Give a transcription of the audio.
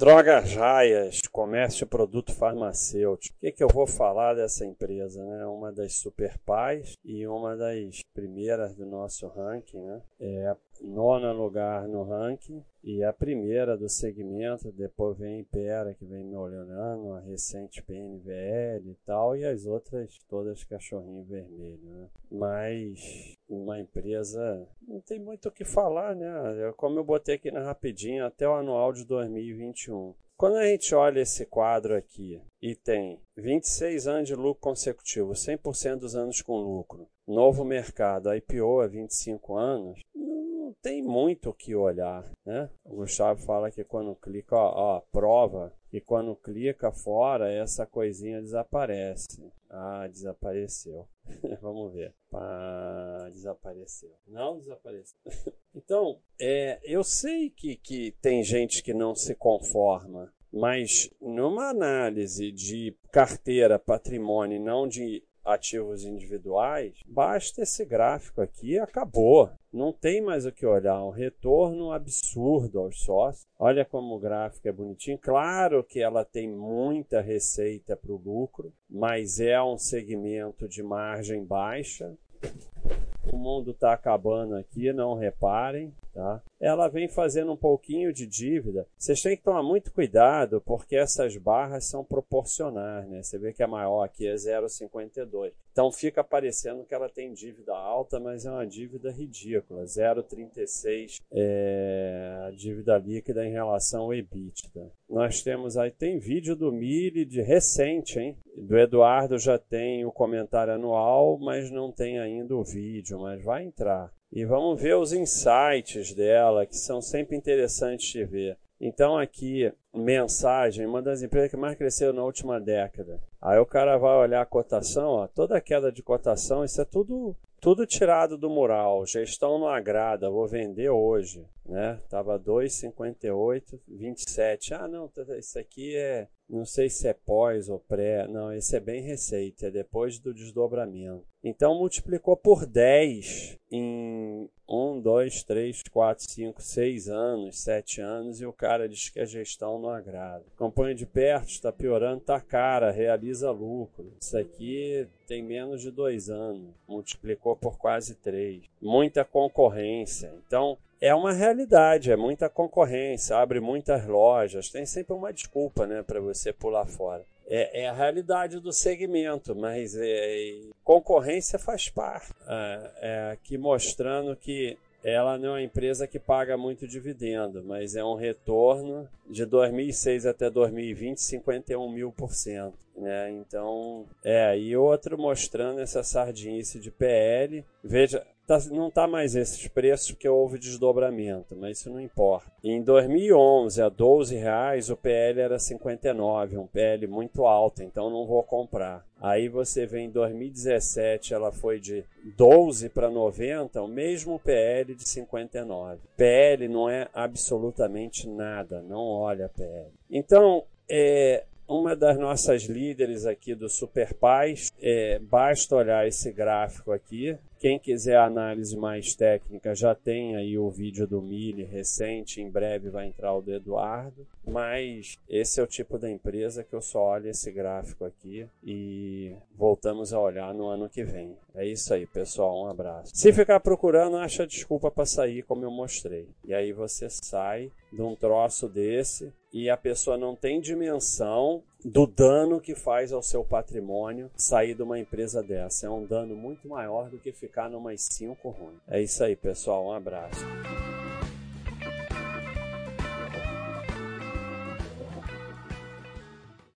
Drogas Raias, comércio e produto farmacêutico. O que, que eu vou falar dessa empresa? Né? Uma das super pais e uma das primeiras do nosso ranking. Né? É nona lugar no ranking e a primeira do segmento. Depois vem Impera, que vem me olhando, a recente PNVL e tal, e as outras todas cachorrinho vermelho. Né? Mas uma empresa não tem muito o que falar, né? Como eu botei aqui na rapidinho, até o anual de 2021. Quando a gente olha esse quadro aqui e tem 26 anos de lucro consecutivo, 100% dos anos com lucro, novo mercado, IPO há 25 anos, não tem muito o que olhar, né? O Gustavo fala que quando clica, ó, ó prova, e quando clica fora, essa coisinha desaparece. Ah, desapareceu. Vamos ver. Pá, desapareceu. Não desapareceu. então, é, eu sei que, que tem gente que não se conforma, mas numa análise de carteira, patrimônio, não de ativos individuais, basta esse gráfico aqui acabou. Não tem mais o que olhar. Um retorno absurdo aos sócios. Olha como o gráfico é bonitinho. Claro que ela tem muita receita para o lucro, mas é um segmento de margem baixa. Mundo está acabando aqui, não reparem. Tá? Ela vem fazendo um pouquinho de dívida. Vocês têm que tomar muito cuidado porque essas barras são proporcionais. Né? Você vê que a maior aqui é 0,52. Então fica parecendo que ela tem dívida alta, mas é uma dívida ridícula. 0,36 é dívida líquida em relação ao EBITDA. Nós temos aí, tem vídeo do Mili de recente, hein? Do Eduardo já tem o comentário anual, mas não tem ainda o vídeo, mas vai entrar. E vamos ver os insights dela, que são sempre interessantes de ver. Então aqui, mensagem, uma das empresas que mais cresceu na última década. Aí o cara vai olhar a cotação, ó, toda a queda de cotação, isso é tudo tudo tirado do mural. Gestão não agrada, vou vender hoje, né? Tava 2,58, 27. Ah, não, isso aqui é não sei se é pós ou pré, não, esse é bem receita, é depois do desdobramento. Então multiplicou por 10 em 1, 2, 3, 4, 5, 6 anos, 7 anos e o cara diz que a gestão não agrada. Campanha de perto está piorando, está cara, realiza lucro. Isso aqui tem menos de 2 anos, multiplicou por quase 3. Muita concorrência. Então é uma realidade, é muita concorrência, abre muitas lojas, tem sempre uma desculpa né, para você pular fora. É, é, a realidade do segmento, mas é, concorrência faz parte. É, é, aqui mostrando que ela não é uma empresa que paga muito dividendo, mas é um retorno de 2006 até 2020, 51 mil por cento. Né? Então, é, e outro mostrando essa sardinice de PL. Veja, tá, não está mais esses preços porque houve desdobramento, mas isso não importa. Em 2011, a 12 reais, o PL era 59, um PL muito alto, então não vou comprar. Aí você vê em 2017, ela foi de 12 para 90, o mesmo PL de 59. PL não é absolutamente nada, não olha PL. Então, é, uma das nossas líderes aqui do Super Paz, é, basta olhar esse gráfico aqui. Quem quiser análise mais técnica já tem aí o vídeo do Mili recente, em breve vai entrar o do Eduardo. Mas esse é o tipo da empresa que eu só olho esse gráfico aqui e voltamos a olhar no ano que vem. É isso aí, pessoal. Um abraço. Se ficar procurando, acha desculpa para sair, como eu mostrei. E aí você sai de um troço desse e a pessoa não tem dimensão do dano que faz ao seu patrimônio sair de uma empresa dessa. É um dano muito maior do que ficar numa 5 ruim. É isso aí, pessoal. Um abraço.